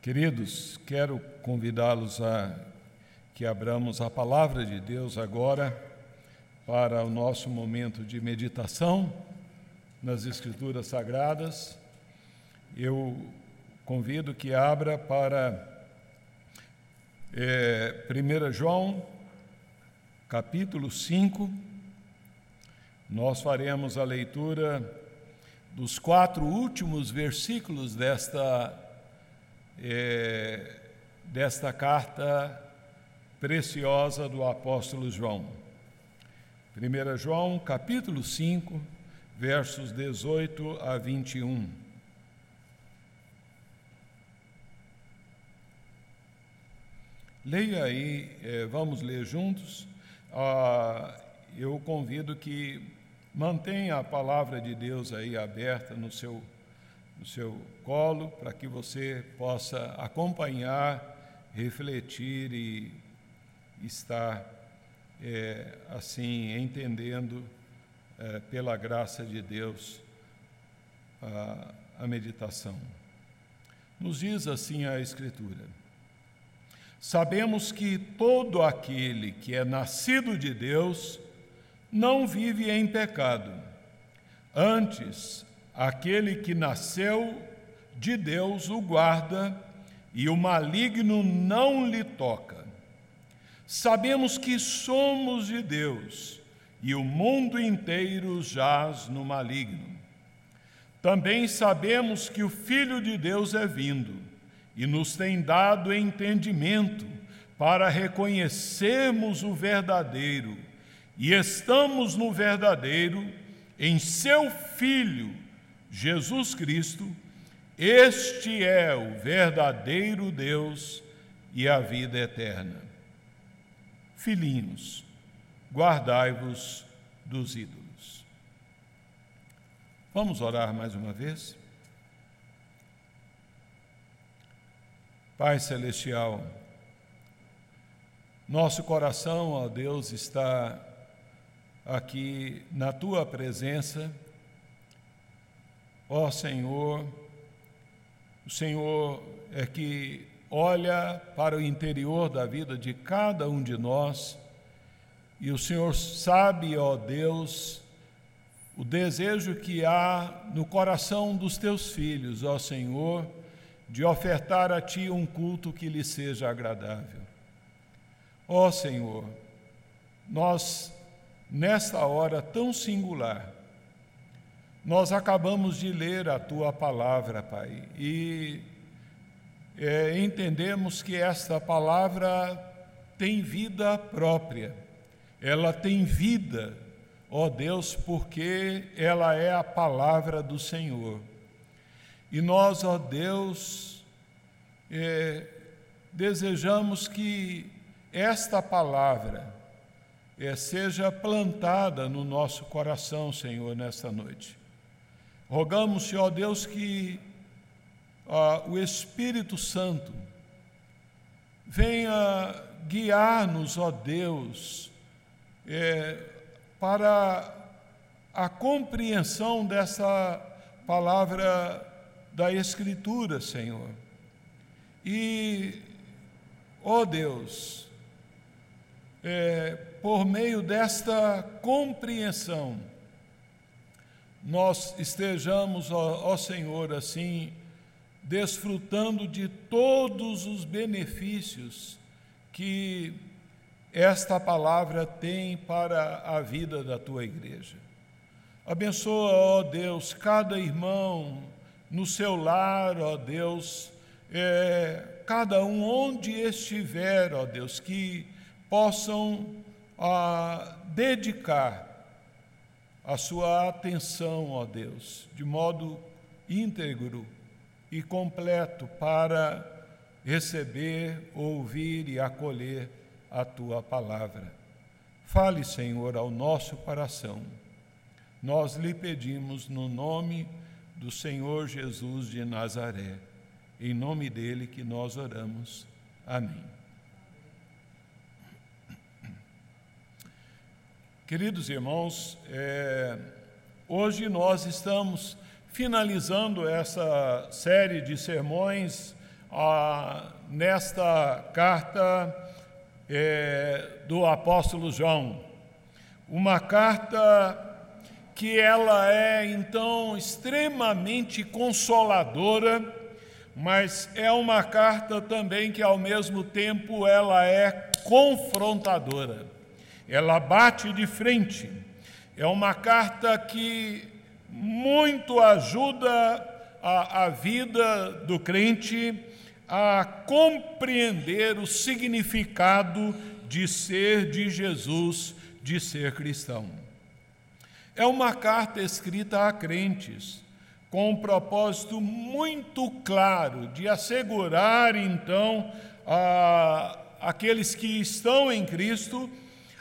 Queridos, quero convidá-los a que abramos a palavra de Deus agora para o nosso momento de meditação nas Escrituras Sagradas. Eu convido que abra para é, 1 João, capítulo 5. Nós faremos a leitura dos quatro últimos versículos desta é, desta carta preciosa do apóstolo João. 1 João, capítulo 5, versos 18 a 21. Leia aí, é, vamos ler juntos. Ah, eu convido que mantenha a palavra de Deus aí aberta no seu no seu colo, para que você possa acompanhar, refletir e estar é, assim entendendo é, pela graça de Deus a, a meditação. Nos diz assim a Escritura: Sabemos que todo aquele que é nascido de Deus não vive em pecado. Antes, Aquele que nasceu de Deus o guarda e o maligno não lhe toca. Sabemos que somos de Deus e o mundo inteiro jaz no maligno. Também sabemos que o Filho de Deus é vindo e nos tem dado entendimento para reconhecermos o verdadeiro, e estamos no verdadeiro, em seu Filho Jesus Cristo, este é o verdadeiro Deus e a vida eterna. Filhinhos, guardai-vos dos ídolos. Vamos orar mais uma vez? Pai Celestial, nosso coração, ó Deus, está aqui na tua presença Ó Senhor, o Senhor é que olha para o interior da vida de cada um de nós e o Senhor sabe, ó Deus, o desejo que há no coração dos teus filhos, ó Senhor, de ofertar a Ti um culto que lhe seja agradável. Ó Senhor, nós, nesta hora tão singular, nós acabamos de ler a tua palavra, Pai, e é, entendemos que esta palavra tem vida própria, ela tem vida, ó Deus, porque ela é a palavra do Senhor. E nós, ó Deus, é, desejamos que esta palavra é, seja plantada no nosso coração, Senhor, nesta noite. Rogamos, Senhor Deus, que o Espírito Santo venha guiar-nos, ó Deus, é, para a compreensão dessa palavra da Escritura, Senhor. E, ó Deus, é, por meio desta compreensão, nós estejamos, ó, ó Senhor, assim, desfrutando de todos os benefícios que esta palavra tem para a vida da tua igreja. Abençoa, ó Deus, cada irmão no seu lar, ó Deus, é, cada um onde estiver, ó Deus, que possam ah, dedicar a sua atenção, ó Deus, de modo íntegro e completo para receber, ouvir e acolher a tua palavra. Fale, Senhor, ao nosso coração. Nós lhe pedimos no nome do Senhor Jesus de Nazaré, em nome dele que nós oramos. Amém. Queridos irmãos, é, hoje nós estamos finalizando essa série de sermões nesta carta é, do apóstolo João. Uma carta que ela é então extremamente consoladora, mas é uma carta também que ao mesmo tempo ela é confrontadora. Ela bate de frente. É uma carta que muito ajuda a, a vida do crente a compreender o significado de ser de Jesus, de ser cristão. É uma carta escrita a crentes, com um propósito muito claro de assegurar, então, a, aqueles que estão em Cristo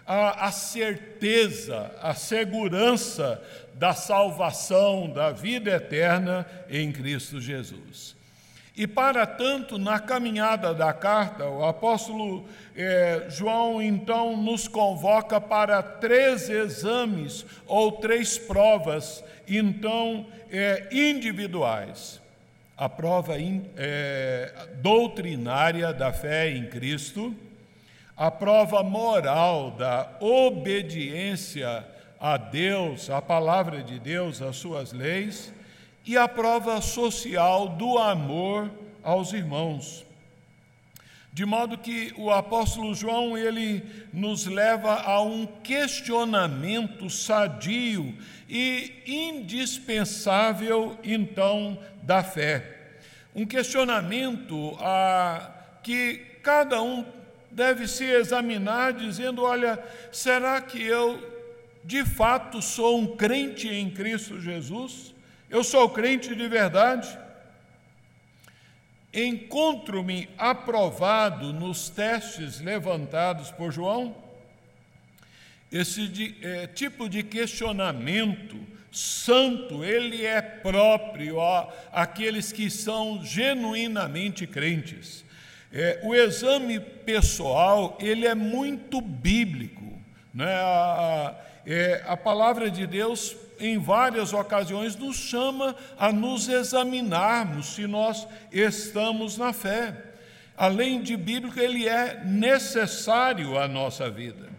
a, a certeza, a segurança da salvação, da vida eterna em Cristo Jesus. E para tanto, na caminhada da carta, o apóstolo eh, João então nos convoca para três exames ou três provas, então eh, individuais. A prova in, eh, doutrinária da fé em Cristo, a prova moral da obediência a Deus, à palavra de Deus, às suas leis e a prova social do amor aos irmãos. De modo que o apóstolo João ele nos leva a um questionamento sadio e indispensável então da fé. Um questionamento a que cada um deve se examinar dizendo, olha, será que eu de fato sou um crente em Cristo Jesus? Eu sou crente de verdade. Encontro-me aprovado nos testes levantados por João. Esse de, é, tipo de questionamento santo, ele é próprio àqueles que são genuinamente crentes. É, o exame pessoal, ele é muito bíblico. Né? A, é, a palavra de Deus em várias ocasiões, nos chama a nos examinarmos se nós estamos na fé. Além de bíblico, ele é necessário à nossa vida.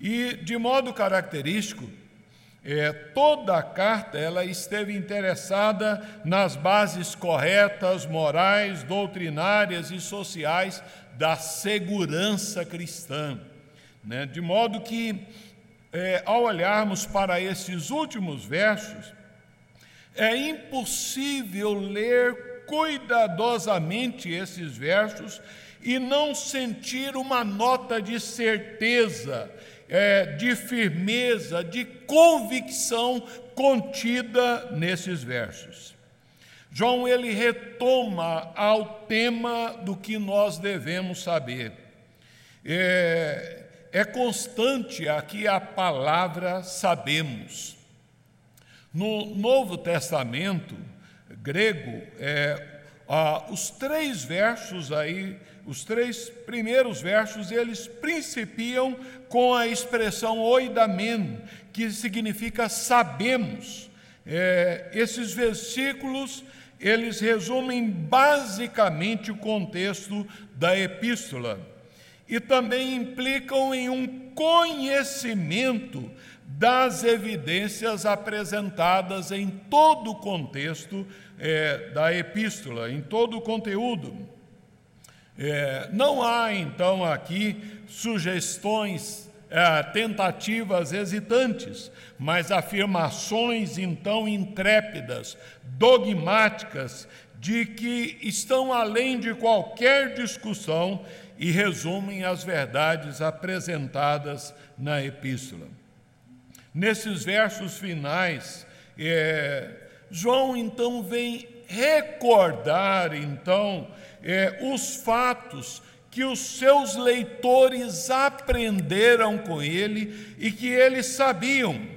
E, de modo característico, é, toda a carta ela esteve interessada nas bases corretas, morais, doutrinárias e sociais da segurança cristã. Né? De modo que é, ao olharmos para esses últimos versos, é impossível ler cuidadosamente esses versos e não sentir uma nota de certeza, é, de firmeza, de convicção contida nesses versos. João ele retoma ao tema do que nós devemos saber. É, é constante aqui a palavra sabemos. No Novo Testamento grego, é, ah, os três versos aí, os três primeiros versos, eles principiam com a expressão oidamen, que significa sabemos. É, esses versículos, eles resumem basicamente o contexto da epístola e também implicam em um conhecimento das evidências apresentadas em todo o contexto é, da epístola, em todo o conteúdo. É, não há, então, aqui sugestões, é, tentativas hesitantes, mas afirmações, então, intrépidas, dogmáticas, de que estão além de qualquer discussão e resumem as verdades apresentadas na epístola. Nesses versos finais, é, João então vem recordar então é, os fatos que os seus leitores aprenderam com ele e que eles sabiam.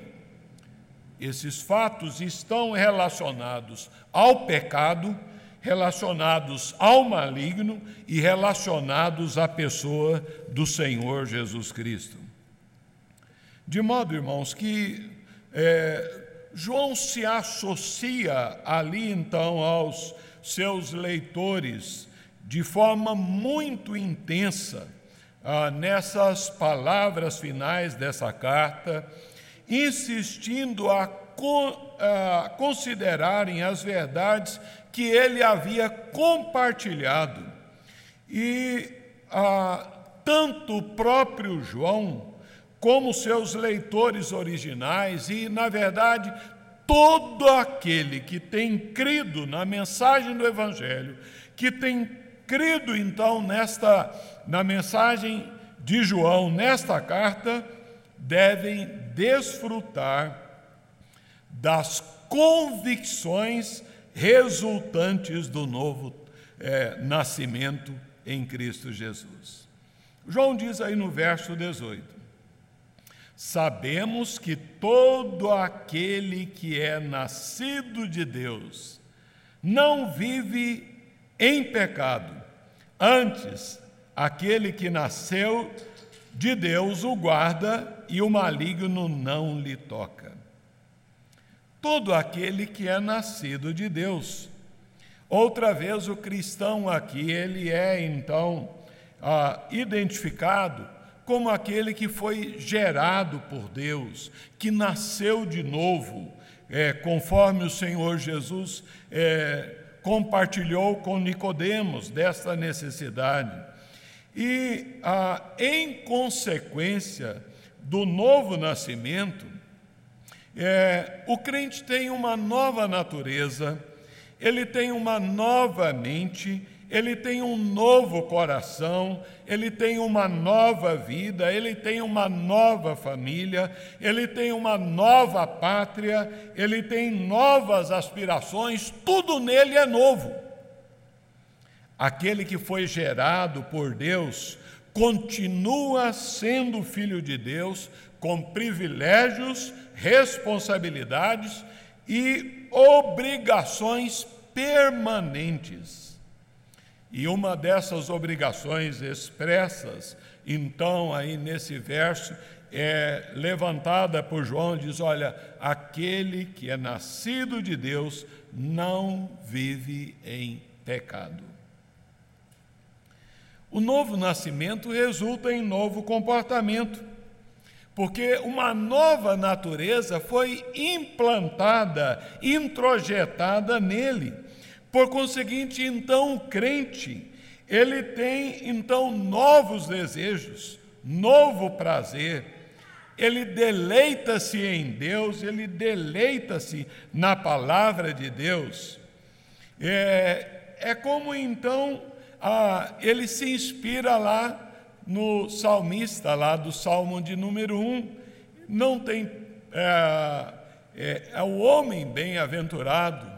Esses fatos estão relacionados ao pecado, relacionados ao maligno e relacionados à pessoa do Senhor Jesus Cristo. De modo, irmãos, que é, João se associa ali então aos seus leitores de forma muito intensa ah, nessas palavras finais dessa carta, insistindo a, a considerarem as verdades que ele havia compartilhado. E ah, tanto o próprio João, como seus leitores originais, e, na verdade, todo aquele que tem crido na mensagem do Evangelho, que tem crido então nesta na mensagem de João nesta carta, devem desfrutar das convicções resultantes do novo é, nascimento em Cristo Jesus. João diz aí no verso 18: Sabemos que todo aquele que é nascido de Deus não vive em pecado. Antes, aquele que nasceu de Deus o guarda e o maligno não lhe toca. Todo aquele que é nascido de Deus. Outra vez, o cristão aqui, ele é então ah, identificado como aquele que foi gerado por Deus, que nasceu de novo, é, conforme o Senhor Jesus é, compartilhou com Nicodemos desta necessidade. E, em consequência do novo nascimento, é, o crente tem uma nova natureza, ele tem uma nova mente ele tem um novo coração, ele tem uma nova vida, ele tem uma nova família, ele tem uma nova pátria, ele tem novas aspirações, tudo nele é novo. Aquele que foi gerado por Deus continua sendo filho de Deus, com privilégios, responsabilidades e obrigações permanentes. E uma dessas obrigações expressas, então, aí nesse verso, é levantada por João, diz: Olha, aquele que é nascido de Deus não vive em pecado. O novo nascimento resulta em novo comportamento, porque uma nova natureza foi implantada, introjetada nele por conseguinte, então o crente, ele tem então novos desejos, novo prazer, ele deleita-se em Deus, ele deleita-se na palavra de Deus. É, é como então ah, ele se inspira lá no salmista, lá do Salmo de número 1. Não tem. É, é, é o homem bem-aventurado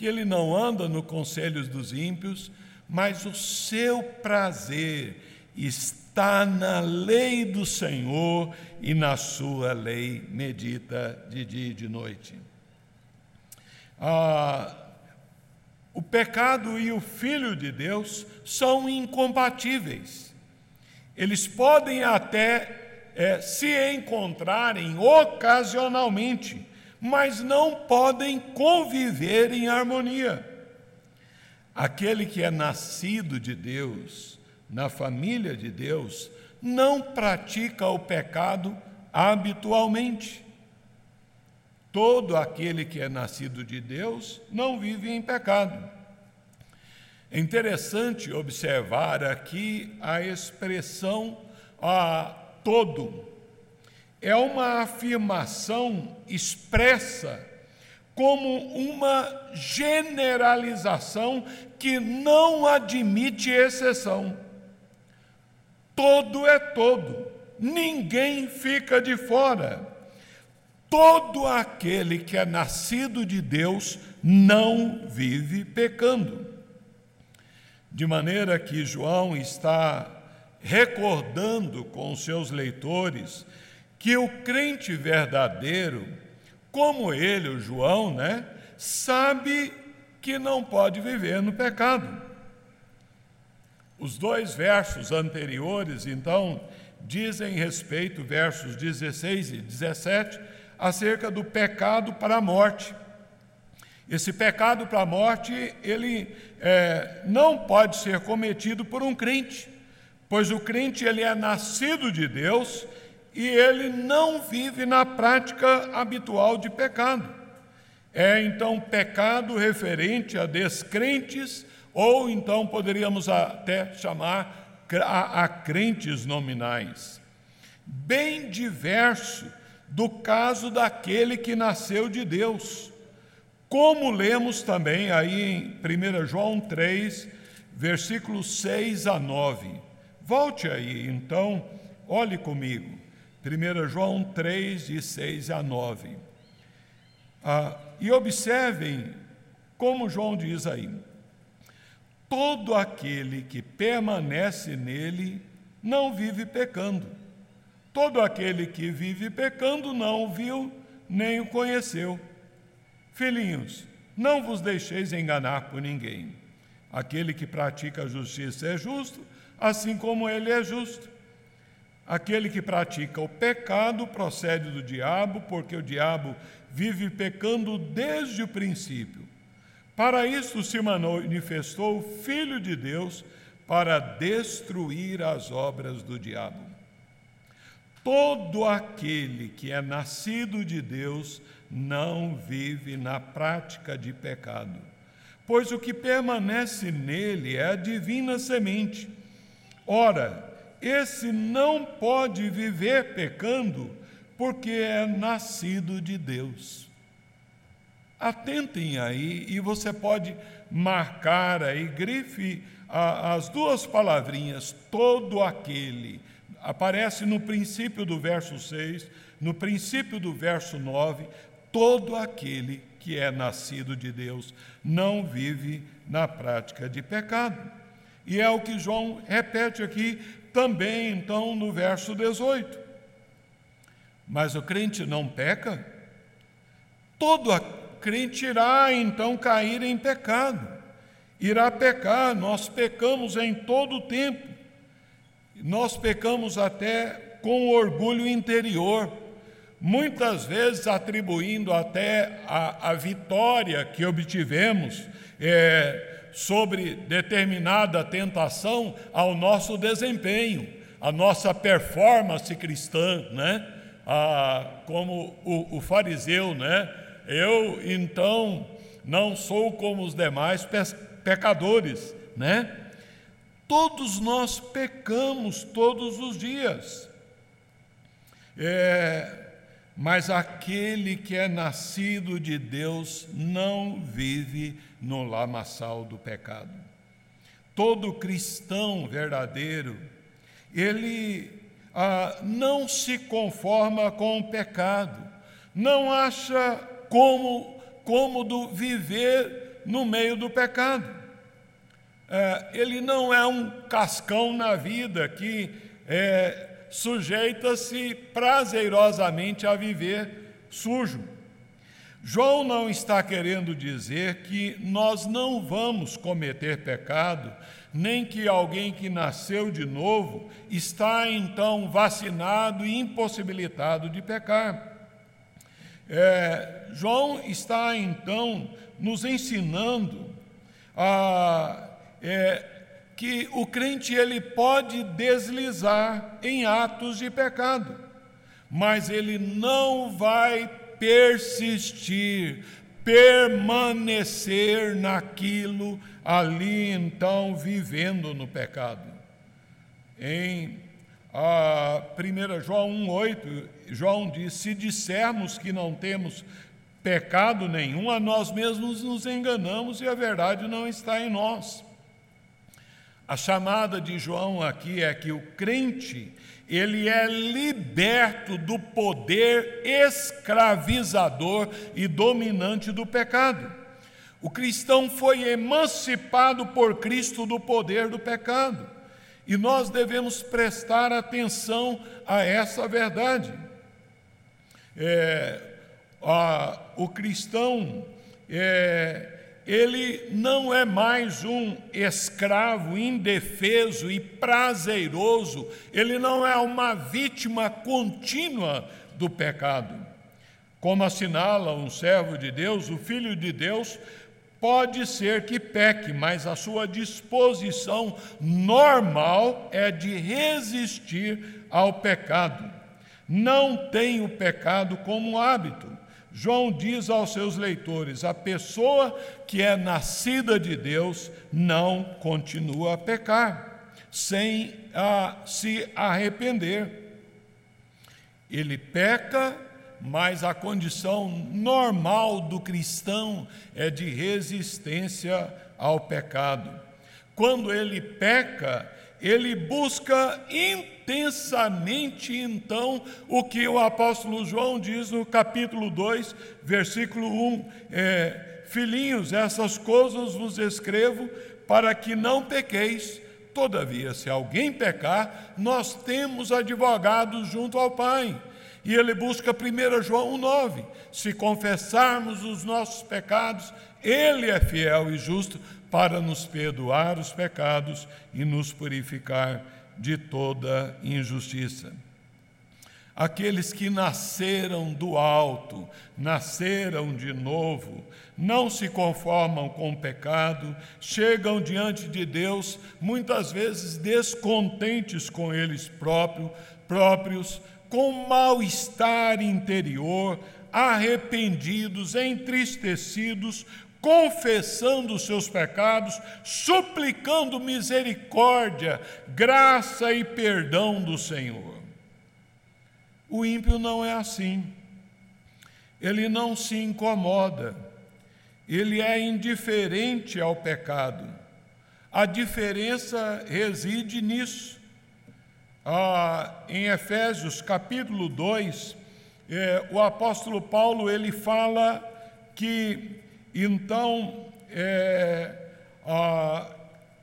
que ele não anda no conselhos dos ímpios, mas o seu prazer está na lei do Senhor e na sua lei medita de dia e de noite. Ah, o pecado e o Filho de Deus são incompatíveis. Eles podem até é, se encontrarem ocasionalmente, mas não podem conviver em harmonia. Aquele que é nascido de Deus, na família de Deus, não pratica o pecado habitualmente. Todo aquele que é nascido de Deus não vive em pecado. É interessante observar aqui a expressão a todo é uma afirmação expressa como uma generalização que não admite exceção. Todo é todo, ninguém fica de fora. Todo aquele que é nascido de Deus não vive pecando. De maneira que João está recordando com seus leitores que o crente verdadeiro, como ele, o João, né, sabe que não pode viver no pecado. Os dois versos anteriores, então, dizem respeito, versos 16 e 17, acerca do pecado para a morte. Esse pecado para a morte, ele é, não pode ser cometido por um crente, pois o crente ele é nascido de Deus e ele não vive na prática habitual de pecado. É então pecado referente a descrentes, ou então poderíamos até chamar a, crentes nominais. Bem diverso do caso daquele que nasceu de Deus. Como lemos também aí em 1 João 3, versículos 6 a 9. Volte aí, então, olhe comigo. 1 João 3, de 6 a 9. Ah, e observem como João diz aí: todo aquele que permanece nele não vive pecando. Todo aquele que vive pecando não o viu nem o conheceu. Filhinhos, não vos deixeis enganar por ninguém. Aquele que pratica a justiça é justo, assim como ele é justo. Aquele que pratica o pecado procede do diabo, porque o diabo vive pecando desde o princípio. Para isso se manifestou o Filho de Deus para destruir as obras do diabo. Todo aquele que é nascido de Deus não vive na prática de pecado, pois o que permanece nele é a divina semente. Ora, esse não pode viver pecando, porque é nascido de Deus. Atentem aí, e você pode marcar aí, grife a, as duas palavrinhas, todo aquele. Aparece no princípio do verso 6, no princípio do verso 9, todo aquele que é nascido de Deus não vive na prática de pecado. E é o que João repete aqui também, então, no verso 18. Mas o crente não peca? Todo crente irá então cair em pecado, irá pecar, nós pecamos em todo o tempo, nós pecamos até com orgulho interior muitas vezes atribuindo até a, a vitória que obtivemos é, sobre determinada tentação ao nosso desempenho, à nossa performance cristã, né? Ah, como o, o fariseu, né? Eu então não sou como os demais pecadores, né? Todos nós pecamos todos os dias. É, mas aquele que é nascido de Deus não vive no lamaçal do pecado. Todo cristão verdadeiro, ele ah, não se conforma com o pecado, não acha como cômodo viver no meio do pecado. É, ele não é um cascão na vida que é, sujeita-se prazerosamente a viver sujo. João não está querendo dizer que nós não vamos cometer pecado, nem que alguém que nasceu de novo está então vacinado e impossibilitado de pecar. É, João está então nos ensinando a é, que o crente ele pode deslizar em atos de pecado, mas ele não vai persistir, permanecer naquilo ali então vivendo no pecado. Em a 1 João 1,8, João diz: Se dissermos que não temos pecado nenhum, a nós mesmos nos enganamos e a verdade não está em nós. A chamada de João aqui é que o crente, ele é liberto do poder escravizador e dominante do pecado. O cristão foi emancipado por Cristo do poder do pecado. E nós devemos prestar atenção a essa verdade. É, a, o cristão é, ele não é mais um escravo indefeso e prazeroso, ele não é uma vítima contínua do pecado. Como assinala um servo de Deus, o Filho de Deus pode ser que peque, mas a sua disposição normal é de resistir ao pecado. Não tem o pecado como hábito. João diz aos seus leitores: a pessoa que é nascida de Deus não continua a pecar, sem a, se arrepender. Ele peca mas a condição normal do cristão é de resistência ao pecado. Quando ele peca, ele busca intensamente, então, o que o apóstolo João diz no capítulo 2, versículo 1: é, Filhinhos, essas coisas vos escrevo para que não pequeis. Todavia, se alguém pecar, nós temos advogados junto ao Pai e ele busca 1 João 1,9: se confessarmos os nossos pecados, ele é fiel e justo para nos perdoar os pecados e nos purificar de toda injustiça. Aqueles que nasceram do alto, nasceram de novo, não se conformam com o pecado, chegam diante de Deus muitas vezes descontentes com eles próprios, próprios com mal-estar interior, arrependidos, entristecidos, confessando os seus pecados, suplicando misericórdia, graça e perdão do Senhor. O ímpio não é assim. Ele não se incomoda. Ele é indiferente ao pecado. A diferença reside nisso ah, em Efésios capítulo 2, é, o apóstolo Paulo ele fala que então é, ah,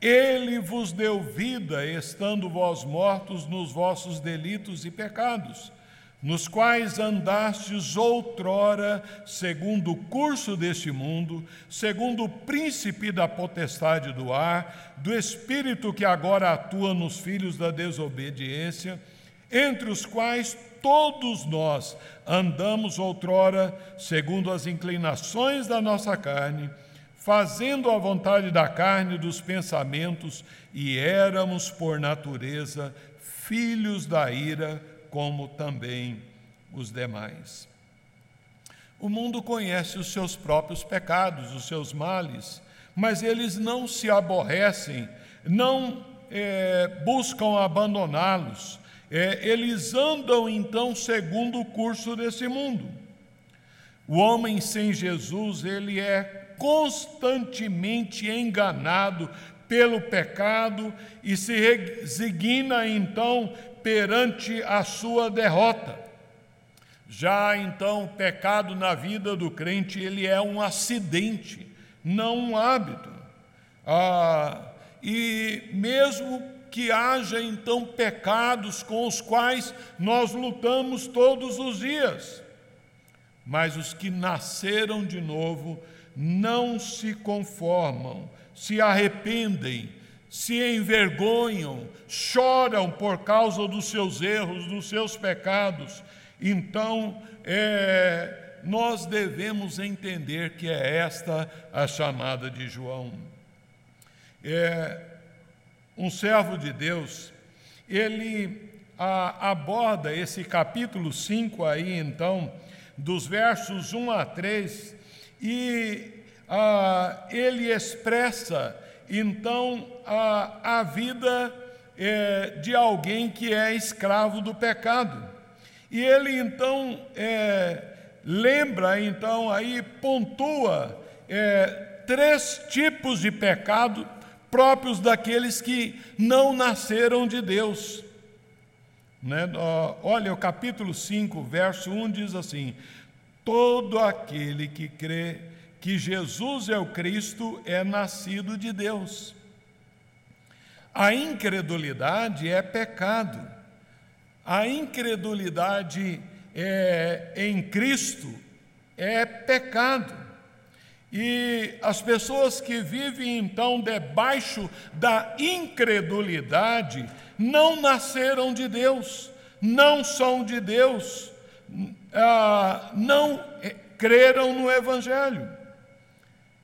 ele vos deu vida, estando vós mortos nos vossos delitos e pecados nos quais andastes outrora, segundo o curso deste mundo, segundo o príncipe da potestade do ar, do espírito que agora atua nos filhos da desobediência, entre os quais todos nós andamos outrora, segundo as inclinações da nossa carne, fazendo a vontade da carne e dos pensamentos, e éramos, por natureza, filhos da ira como também os demais. O mundo conhece os seus próprios pecados, os seus males, mas eles não se aborrecem, não é, buscam abandoná-los. É, eles andam então segundo o curso desse mundo. O homem sem Jesus, ele é constantemente enganado pelo pecado e se resigna então perante a sua derrota. Já então, o pecado na vida do crente, ele é um acidente, não um hábito. Ah, e mesmo que haja então pecados com os quais nós lutamos todos os dias, mas os que nasceram de novo não se conformam, se arrependem, se envergonham, choram por causa dos seus erros, dos seus pecados. Então, é, nós devemos entender que é esta a chamada de João. É, um servo de Deus, ele a, aborda esse capítulo 5 aí, então, dos versos 1 a 3, e a, ele expressa então a, a vida é, de alguém que é escravo do pecado. E ele então é, lembra, então aí pontua é, três tipos de pecado próprios daqueles que não nasceram de Deus. Né? Olha, o capítulo 5, verso 1 diz assim: Todo aquele que crê que Jesus é o Cristo é nascido de Deus. A incredulidade é pecado. A incredulidade é, em Cristo é pecado. E as pessoas que vivem então debaixo da incredulidade não nasceram de Deus, não são de Deus, ah, não creram no Evangelho.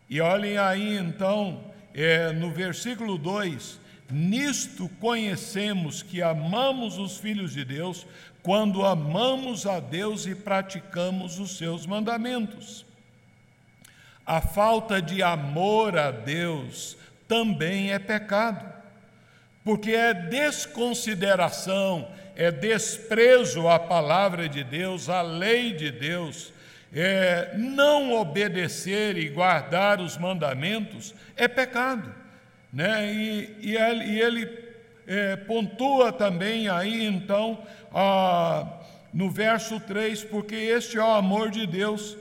E olhem aí então, é, no versículo 2: Nisto conhecemos que amamos os filhos de Deus, quando amamos a Deus e praticamos os seus mandamentos. A falta de amor a Deus também é pecado, porque é desconsideração, é desprezo à palavra de Deus, à lei de Deus. É, não obedecer e guardar os mandamentos é pecado. Né? E, e ele, e ele é, pontua também aí então ah, no verso 3, porque este é o amor de Deus,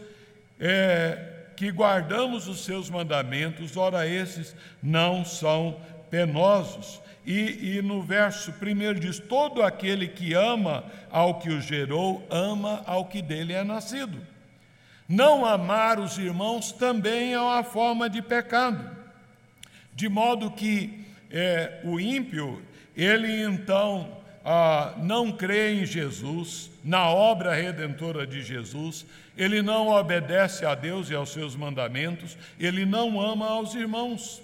é, que guardamos os seus mandamentos, ora esses não são penosos. E, e, no verso primeiro diz: Todo aquele que ama ao que o gerou, ama ao que dele é nascido. Não amar os irmãos também é uma forma de pecado, de modo que é, o ímpio, ele então ah, não crê em Jesus, na obra redentora de Jesus, ele não obedece a Deus e aos seus mandamentos, ele não ama aos irmãos.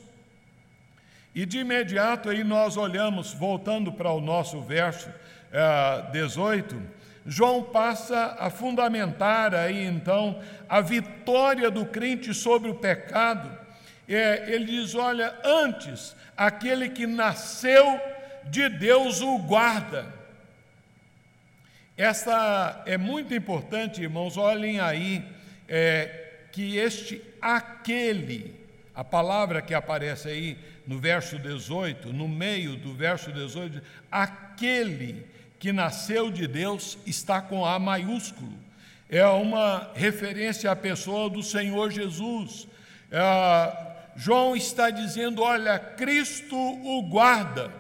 E de imediato aí nós olhamos, voltando para o nosso verso eh, 18, João passa a fundamentar aí então a vitória do crente sobre o pecado. É, ele diz: olha, antes, aquele que nasceu de Deus o guarda. Essa é muito importante, irmãos, olhem aí, é, que este aquele, a palavra que aparece aí no verso 18, no meio do verso 18, aquele que nasceu de Deus está com A maiúsculo. É uma referência à pessoa do Senhor Jesus. É, João está dizendo: olha, Cristo o guarda.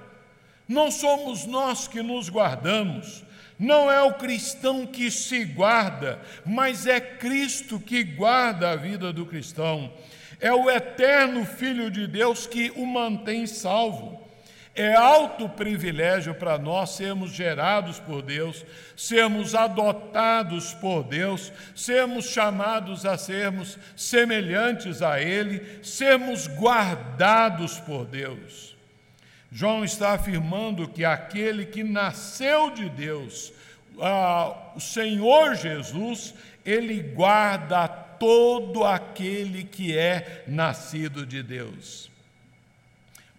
Não somos nós que nos guardamos, não é o cristão que se guarda, mas é Cristo que guarda a vida do cristão. É o eterno Filho de Deus que o mantém salvo. É alto privilégio para nós sermos gerados por Deus, sermos adotados por Deus, sermos chamados a sermos semelhantes a Ele, sermos guardados por Deus. João está afirmando que aquele que nasceu de Deus, ah, o Senhor Jesus, ele guarda todo aquele que é nascido de Deus.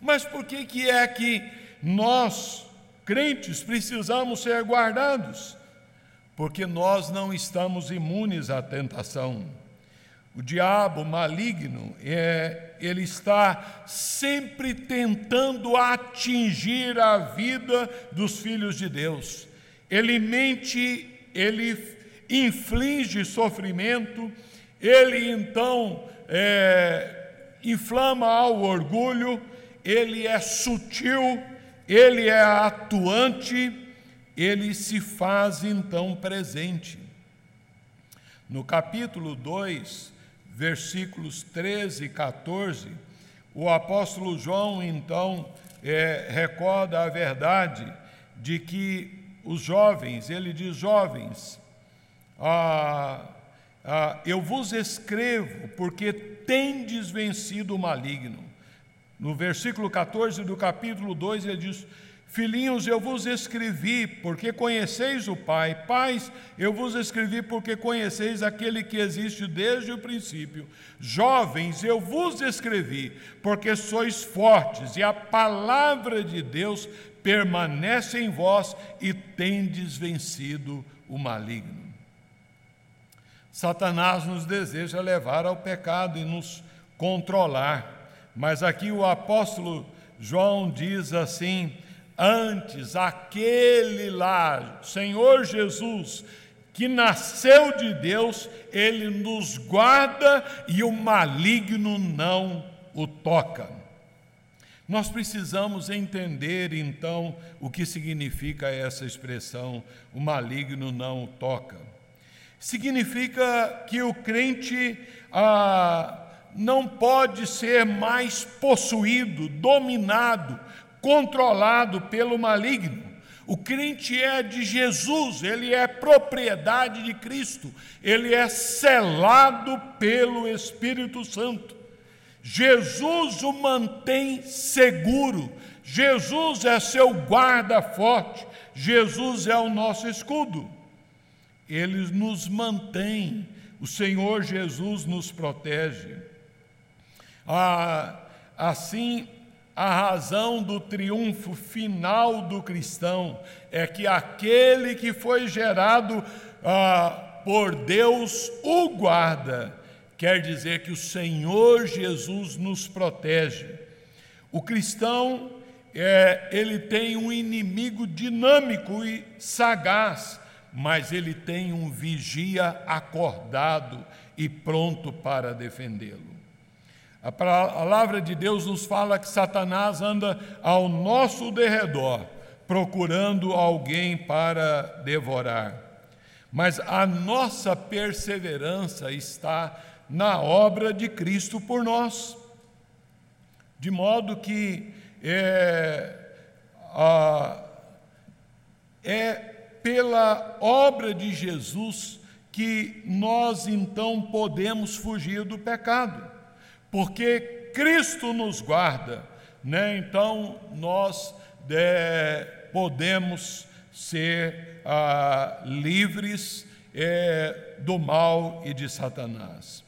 Mas por que, que é que nós, crentes, precisamos ser guardados? Porque nós não estamos imunes à tentação. O diabo maligno, é, ele está sempre tentando atingir a vida dos filhos de Deus. Ele mente, ele inflige sofrimento, ele então é, inflama ao orgulho, ele é sutil, ele é atuante, ele se faz então presente. No capítulo 2, versículos 13 e 14, o apóstolo João então é, recorda a verdade de que os jovens, ele diz: jovens, ah, ah, eu vos escrevo porque tendes vencido o maligno. No versículo 14 do capítulo 2, ele diz: Filhinhos, eu vos escrevi porque conheceis o Pai. Pais, eu vos escrevi porque conheceis aquele que existe desde o princípio. Jovens, eu vos escrevi porque sois fortes e a palavra de Deus permanece em vós e tendes vencido o maligno. Satanás nos deseja levar ao pecado e nos controlar, mas aqui o apóstolo João diz assim: Antes, aquele lá, Senhor Jesus, que nasceu de Deus, ele nos guarda e o maligno não o toca. Nós precisamos entender então o que significa essa expressão, o maligno não o toca. Significa que o crente ah, não pode ser mais possuído, dominado controlado pelo maligno. O crente é de Jesus, ele é propriedade de Cristo, ele é selado pelo Espírito Santo. Jesus o mantém seguro, Jesus é seu guarda forte, Jesus é o nosso escudo. Ele nos mantém, o Senhor Jesus nos protege. Ah, assim, a razão do triunfo final do cristão é que aquele que foi gerado ah, por Deus o guarda. Quer dizer que o Senhor Jesus nos protege. O cristão, é, ele tem um inimigo dinâmico e sagaz, mas ele tem um vigia acordado e pronto para defendê-lo. A palavra de Deus nos fala que Satanás anda ao nosso derredor, procurando alguém para devorar. Mas a nossa perseverança está na obra de Cristo por nós. De modo que é, a, é pela obra de Jesus que nós então podemos fugir do pecado porque Cristo nos guarda, né? então nós é, podemos ser ah, livres é, do mal e de Satanás.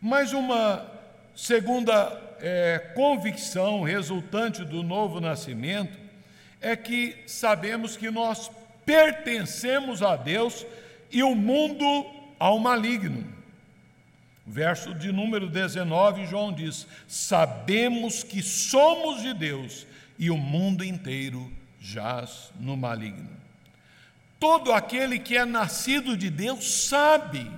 Mas uma segunda é, convicção resultante do novo nascimento é que sabemos que nós pertencemos a Deus e o mundo ao maligno. Verso de número 19, João diz: Sabemos que somos de Deus e o mundo inteiro jaz no maligno. Todo aquele que é nascido de Deus sabe.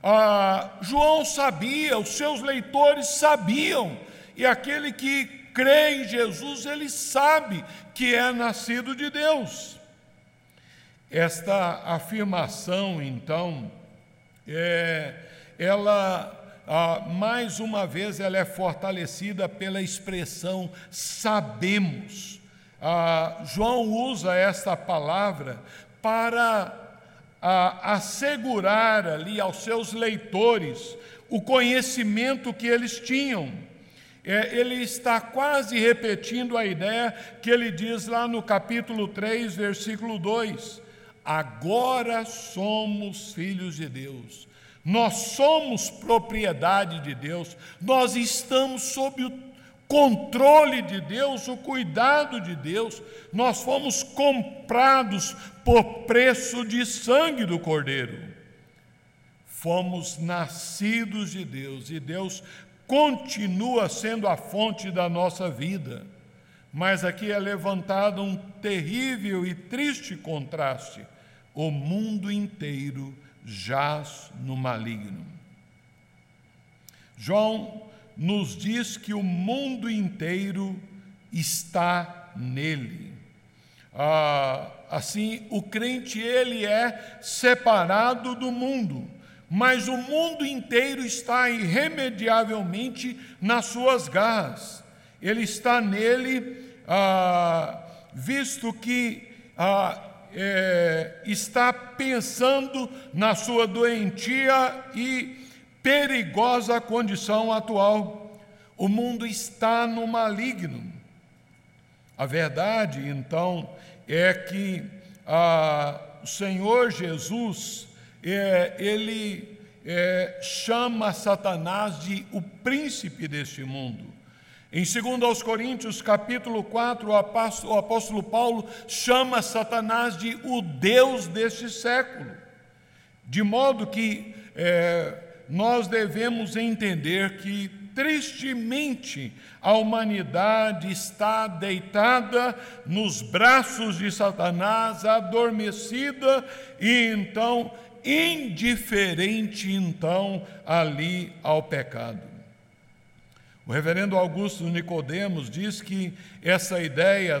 Ah, João sabia, os seus leitores sabiam, e aquele que crê em Jesus, ele sabe que é nascido de Deus. Esta afirmação, então, é ela ah, mais uma vez ela é fortalecida pela expressão sabemos. Ah, João usa esta palavra para ah, assegurar ali aos seus leitores o conhecimento que eles tinham. É, ele está quase repetindo a ideia que ele diz lá no capítulo 3, versículo 2: Agora somos filhos de Deus nós somos propriedade de Deus, nós estamos sob o controle de Deus, o cuidado de Deus, nós fomos comprados por preço de sangue do Cordeiro. Fomos nascidos de Deus e Deus continua sendo a fonte da nossa vida. Mas aqui é levantado um terrível e triste contraste: o mundo inteiro jaz no maligno. João nos diz que o mundo inteiro está nele. Ah, assim, o crente ele é separado do mundo, mas o mundo inteiro está irremediavelmente nas suas garras. Ele está nele, ah, visto que ah, é, está pensando na sua doentia e perigosa condição atual. O mundo está no maligno. A verdade, então, é que ah, o Senhor Jesus, é, ele é, chama Satanás de o príncipe deste mundo. Em 2 Coríntios, capítulo 4, o apóstolo, Paulo chama Satanás de o Deus deste século. De modo que é, nós devemos entender que, tristemente, a humanidade está deitada nos braços de Satanás, adormecida e então indiferente então ali ao pecado. O reverendo Augusto Nicodemos diz que essa ideia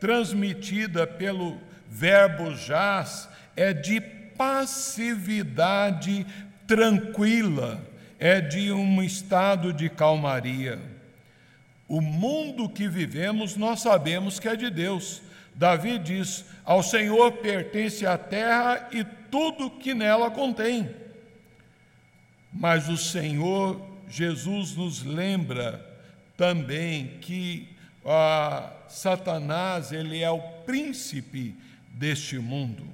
transmitida pelo verbo jaz é de passividade tranquila, é de um estado de calmaria. O mundo que vivemos, nós sabemos que é de Deus. Davi diz: Ao Senhor pertence a terra e tudo que nela contém. Mas o Senhor Jesus nos lembra também que ah, Satanás ele é o príncipe deste mundo.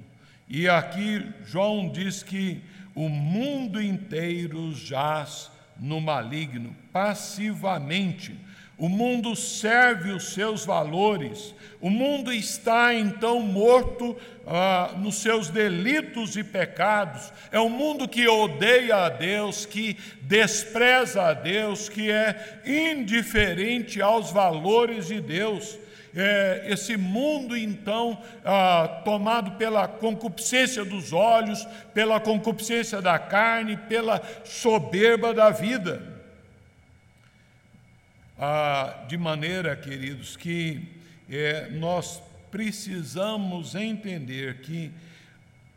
E aqui João diz que o mundo inteiro jaz no maligno, passivamente. O mundo serve os seus valores, o mundo está então morto ah, nos seus delitos e pecados. É um mundo que odeia a Deus, que despreza a Deus, que é indiferente aos valores de Deus. É, esse mundo, então, ah, tomado pela concupiscência dos olhos, pela concupiscência da carne, pela soberba da vida. Ah, de maneira, queridos, que é, nós precisamos entender que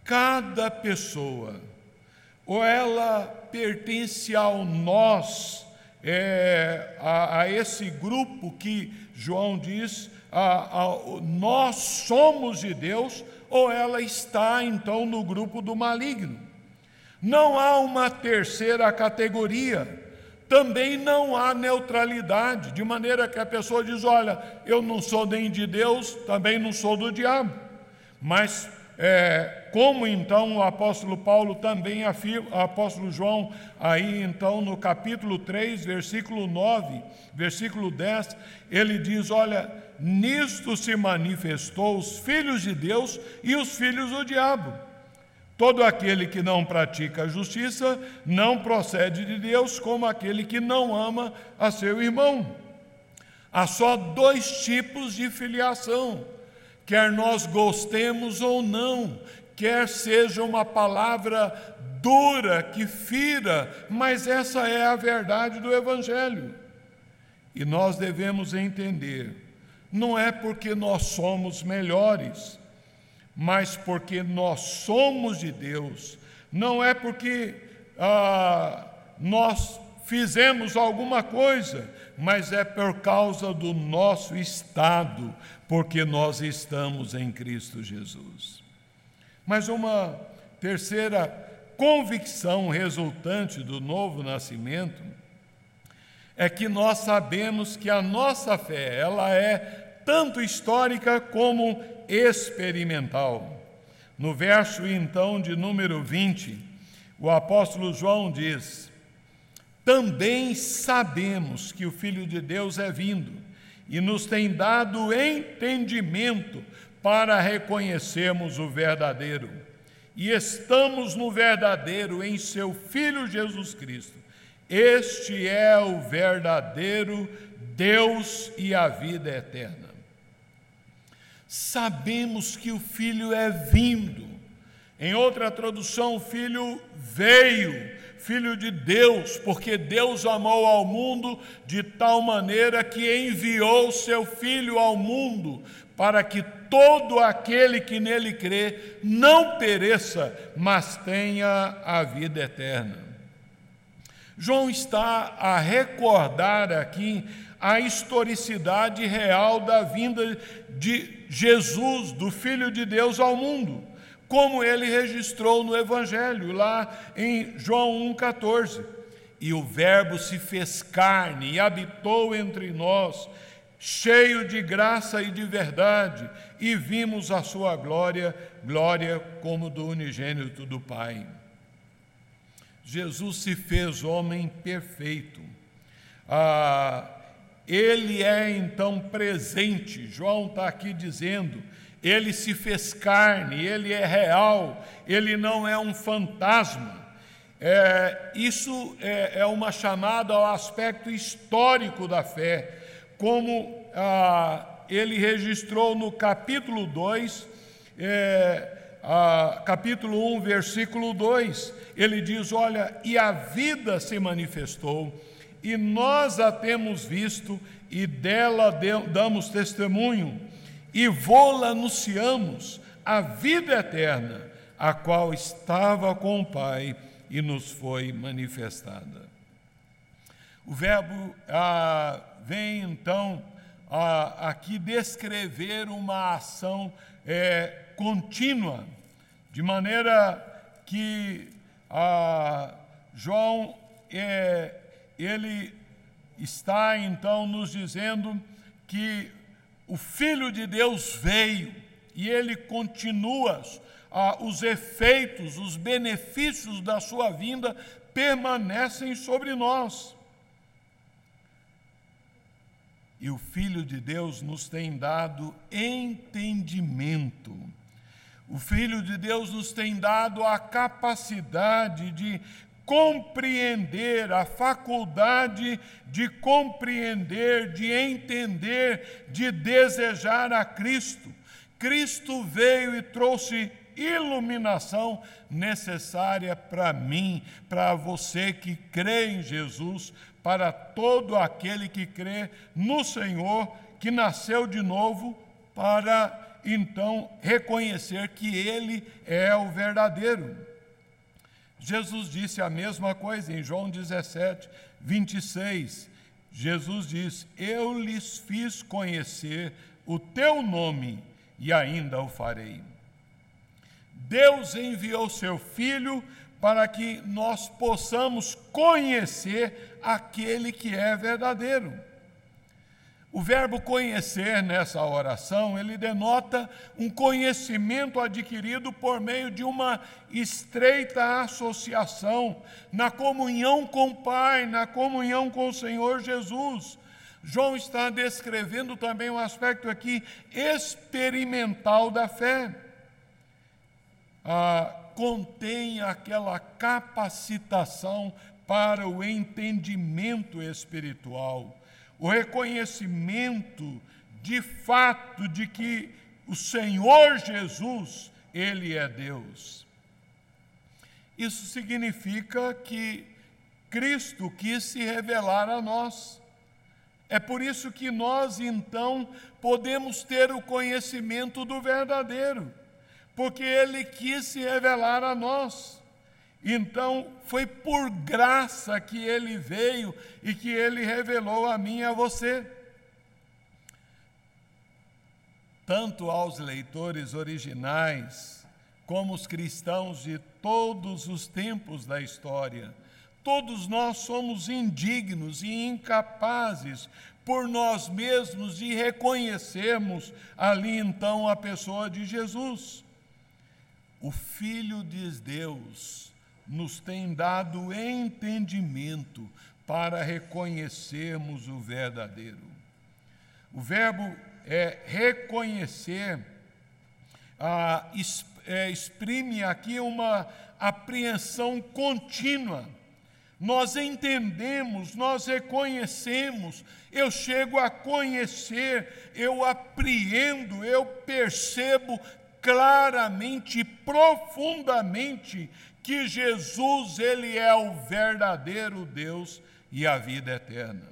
cada pessoa, ou ela pertence ao nós, é, a, a, esse grupo que João diz, a, a, nós somos de Deus, ou ela está então no grupo do maligno. Não há uma terceira categoria também não há neutralidade, de maneira que a pessoa diz: Olha, eu não sou nem de Deus, também não sou do diabo. Mas, é, como então o apóstolo Paulo também afirma, o apóstolo João, aí então no capítulo 3, versículo 9, versículo 10, ele diz: Olha, nisto se manifestou os filhos de Deus e os filhos do diabo. Todo aquele que não pratica a justiça não procede de Deus, como aquele que não ama a seu irmão. Há só dois tipos de filiação, quer nós gostemos ou não, quer seja uma palavra dura que fira, mas essa é a verdade do Evangelho. E nós devemos entender, não é porque nós somos melhores, mas porque nós somos de Deus, não é porque ah, nós fizemos alguma coisa, mas é por causa do nosso estado, porque nós estamos em Cristo Jesus. Mas uma terceira convicção resultante do novo nascimento é que nós sabemos que a nossa fé, ela é tanto histórica como experimental. No verso então de número 20, o apóstolo João diz: Também sabemos que o Filho de Deus é vindo e nos tem dado entendimento para reconhecermos o verdadeiro. E estamos no verdadeiro em seu Filho Jesus Cristo. Este é o verdadeiro Deus e a vida eterna sabemos que o Filho é vindo. Em outra tradução, o Filho veio, Filho de Deus, porque Deus amou ao mundo de tal maneira que enviou seu Filho ao mundo, para que todo aquele que nele crê não pereça, mas tenha a vida eterna. João está a recordar aqui a historicidade real da vinda de Jesus, do Filho de Deus, ao mundo, como ele registrou no Evangelho, lá em João 1,14. E o Verbo se fez carne e habitou entre nós, cheio de graça e de verdade, e vimos a sua glória, glória como do unigênito do Pai. Jesus se fez homem perfeito. Ah, ele é então presente, João está aqui dizendo, ele se fez carne, ele é real, ele não é um fantasma. É, isso é, é, uma chamada ao aspecto histórico da fé, como ah, ele registrou no capítulo 2, é, ah, capítulo 1, versículo 2. Ele diz: Olha, e a vida se manifestou e nós a temos visto e dela damos testemunho, e vô-la anunciamos, a vida eterna, a qual estava com o Pai e nos foi manifestada. O Verbo ah, vem então a, aqui descrever uma ação é, contínua, de maneira que a, João é, ele está então nos dizendo que o Filho de Deus veio e ele continua, ah, os efeitos, os benefícios da sua vinda permanecem sobre nós. E o Filho de Deus nos tem dado entendimento. O Filho de Deus nos tem dado a capacidade de compreender, a faculdade de compreender, de entender, de desejar a Cristo. Cristo veio e trouxe iluminação necessária para mim, para você que crê em Jesus, para todo aquele que crê no Senhor, que nasceu de novo, para então reconhecer que Ele é o verdadeiro. Jesus disse a mesma coisa em João 17, 26. Jesus diz: Eu lhes fiz conhecer o teu nome e ainda o farei. Deus enviou seu Filho para que nós possamos conhecer aquele que é verdadeiro. O verbo conhecer nessa oração, ele denota um conhecimento adquirido por meio de uma estreita associação na comunhão com o Pai, na comunhão com o Senhor Jesus. João está descrevendo também um aspecto aqui experimental da fé. Ah, contém aquela capacitação para o entendimento espiritual o reconhecimento de fato de que o Senhor Jesus, Ele é Deus. Isso significa que Cristo quis se revelar a nós. É por isso que nós, então, podemos ter o conhecimento do verdadeiro, porque Ele quis se revelar a nós. Então, foi por graça que ele veio e que ele revelou a mim e a você. Tanto aos leitores originais, como os cristãos de todos os tempos da história, todos nós somos indignos e incapazes por nós mesmos de reconhecermos ali então a pessoa de Jesus. O Filho de Deus nos tem dado entendimento para reconhecermos o verdadeiro. O verbo é reconhecer, ah, exprime aqui uma apreensão contínua. Nós entendemos, nós reconhecemos, eu chego a conhecer, eu apreendo, eu percebo claramente, profundamente que Jesus ele é o verdadeiro Deus e a vida eterna.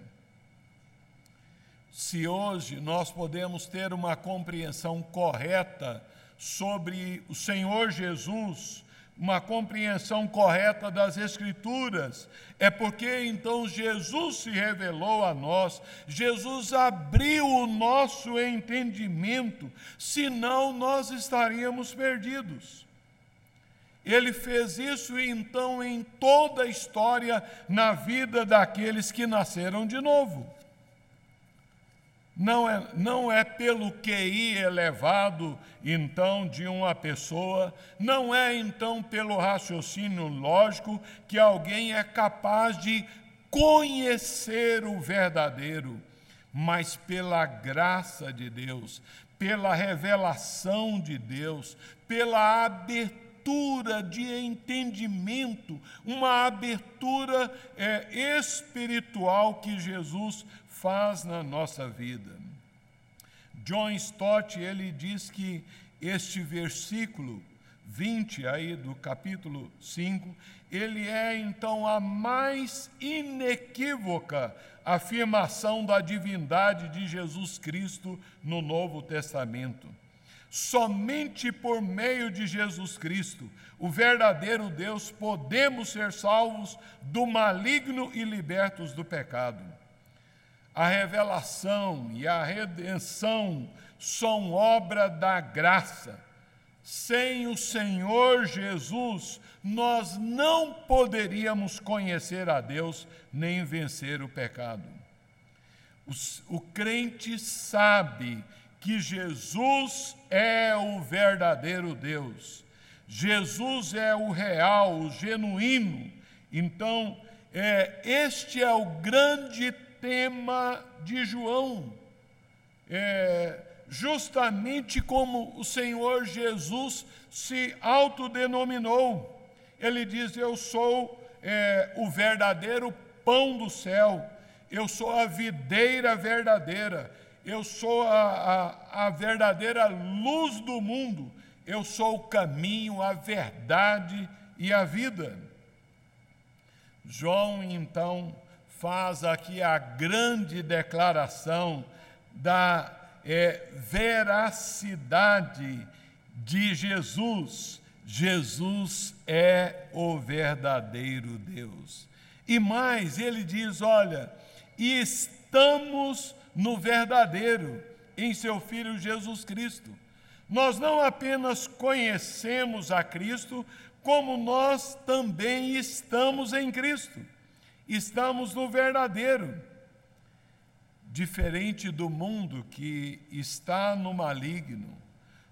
Se hoje nós podemos ter uma compreensão correta sobre o Senhor Jesus, uma compreensão correta das Escrituras, é porque então Jesus se revelou a nós, Jesus abriu o nosso entendimento, senão nós estaríamos perdidos. Ele fez isso então em toda a história na vida daqueles que nasceram de novo. Não é, não é pelo QI elevado, então, de uma pessoa, não é então pelo raciocínio lógico que alguém é capaz de conhecer o verdadeiro, mas pela graça de Deus, pela revelação de Deus, pela abertura abertura de entendimento, uma abertura é, espiritual que Jesus faz na nossa vida. John Stott, ele diz que este versículo 20 aí do capítulo 5, ele é então a mais inequívoca afirmação da divindade de Jesus Cristo no Novo Testamento. Somente por meio de Jesus Cristo, o verdadeiro Deus, podemos ser salvos do maligno e libertos do pecado. a revelação e a redenção são obra da graça. Sem o Senhor Jesus, nós não poderíamos conhecer a Deus nem vencer o pecado. O, o crente sabe que Jesus é o verdadeiro Deus. Jesus é o real, o genuíno. Então, é, este é o grande tema de João. É, justamente como o Senhor Jesus se autodenominou. Ele diz: Eu sou é, o verdadeiro pão do céu, eu sou a videira verdadeira, eu sou a, a, a verdadeira luz do mundo, eu sou o caminho, a verdade e a vida. João, então, faz aqui a grande declaração da é, veracidade de Jesus. Jesus é o verdadeiro Deus. E mais, ele diz: olha, estamos no verdadeiro, em seu Filho Jesus Cristo. Nós não apenas conhecemos a Cristo, como nós também estamos em Cristo. Estamos no verdadeiro. Diferente do mundo que está no maligno,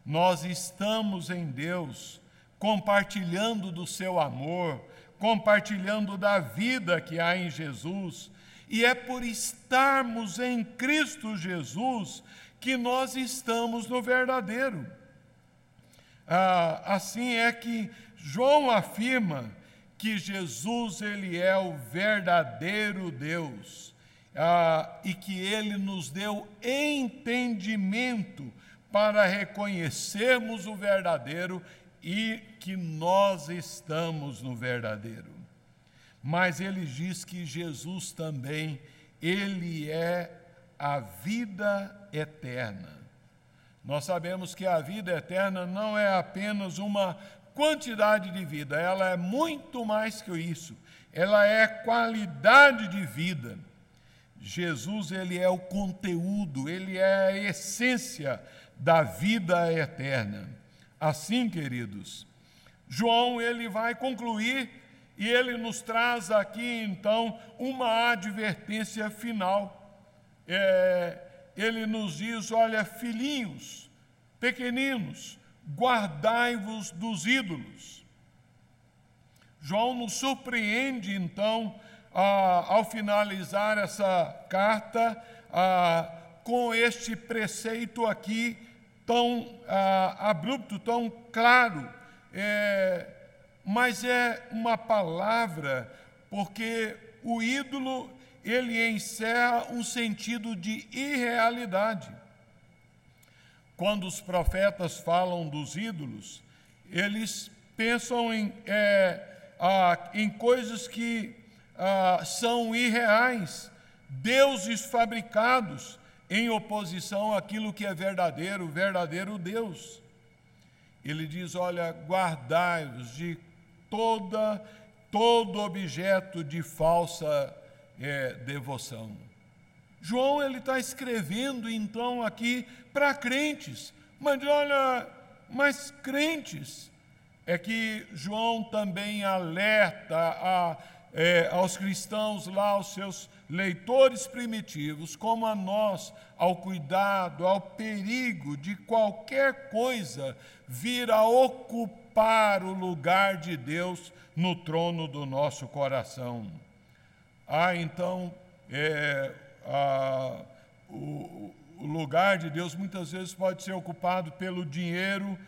nós estamos em Deus, compartilhando do seu amor, compartilhando da vida que há em Jesus. E é por estarmos em Cristo Jesus que nós estamos no verdadeiro. Ah, assim é que João afirma que Jesus ele é o verdadeiro Deus ah, e que ele nos deu entendimento para reconhecermos o verdadeiro e que nós estamos no verdadeiro. Mas ele diz que Jesus também, ele é a vida eterna. Nós sabemos que a vida eterna não é apenas uma quantidade de vida, ela é muito mais que isso. Ela é qualidade de vida. Jesus, ele é o conteúdo, ele é a essência da vida eterna. Assim, queridos, João ele vai concluir e ele nos traz aqui então uma advertência final. É, ele nos diz: olha, filhinhos, pequeninos, guardai-vos dos ídolos. João nos surpreende, então, ao finalizar essa carta, com este preceito aqui tão abrupto, tão claro. É, mas é uma palavra, porque o ídolo ele encerra um sentido de irrealidade. Quando os profetas falam dos ídolos, eles pensam em, é, ah, em coisas que são irreais, deuses fabricados em oposição àquilo que é verdadeiro, o verdadeiro Deus. Ele diz: olha, guardai-vos de toda, todo objeto de falsa é, devoção. João ele está escrevendo então aqui para crentes, mas olha, mas crentes é que João também alerta a, é, aos cristãos lá, aos seus leitores primitivos, como a nós, ao cuidado, ao perigo de qualquer coisa vir a ocupar o lugar de Deus no trono do nosso coração. Ah, então, é, a, o, o lugar de Deus muitas vezes pode ser ocupado pelo dinheiro,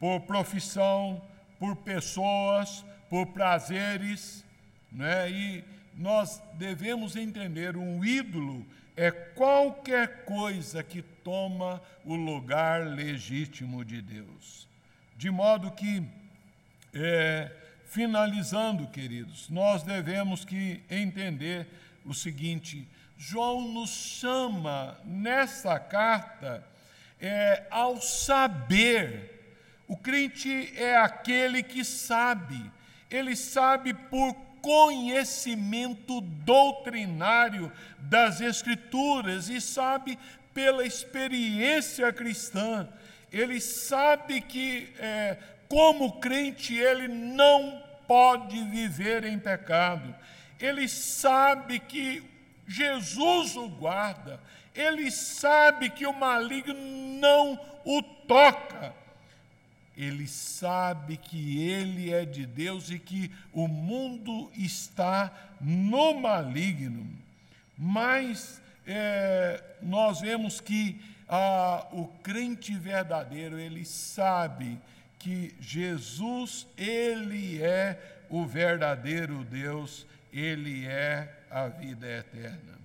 por profissão, por pessoas, por prazeres, né? e nós devemos entender: um ídolo é qualquer coisa que toma o lugar legítimo de Deus. De modo que, é, finalizando, queridos, nós devemos que entender o seguinte: João nos chama nessa carta é, ao saber. O crente é aquele que sabe, ele sabe por conhecimento doutrinário das Escrituras e sabe pela experiência cristã. Ele sabe que, é, como crente, ele não pode viver em pecado. Ele sabe que Jesus o guarda. Ele sabe que o maligno não o toca ele sabe que ele é de Deus e que o mundo está no maligno. Mas é, nós vemos que ah, o crente verdadeiro, ele sabe que Jesus, ele é o verdadeiro Deus, ele é a vida eterna.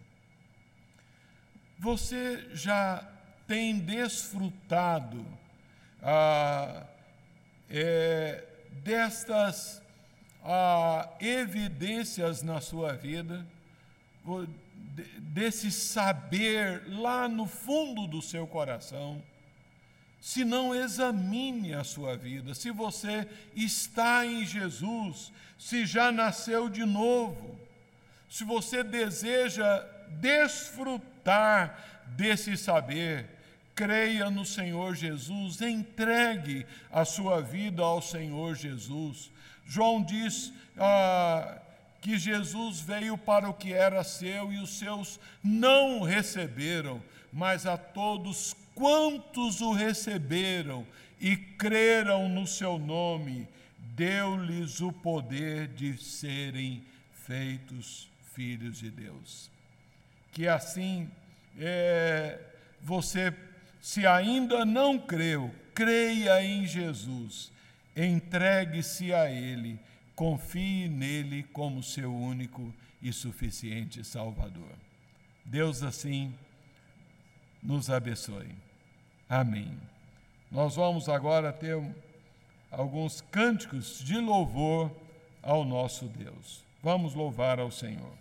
Você já tem desfrutado ah, é, destas ah, evidências na sua vida, desse saber lá no fundo do seu coração, se não examine a sua vida, se você está em Jesus, se já nasceu de novo, se você deseja desfrutar desse saber, creia no Senhor Jesus, entregue a sua vida ao Senhor Jesus. João diz ah, que Jesus veio para o que era seu e os seus não o receberam, mas a todos quantos o receberam e creram no seu nome, deu-lhes o poder de serem feitos filhos de Deus. Que assim é, você se ainda não creu, creia em Jesus, entregue-se a Ele, confie nele como seu único e suficiente Salvador. Deus assim nos abençoe. Amém. Nós vamos agora ter alguns cânticos de louvor ao nosso Deus. Vamos louvar ao Senhor.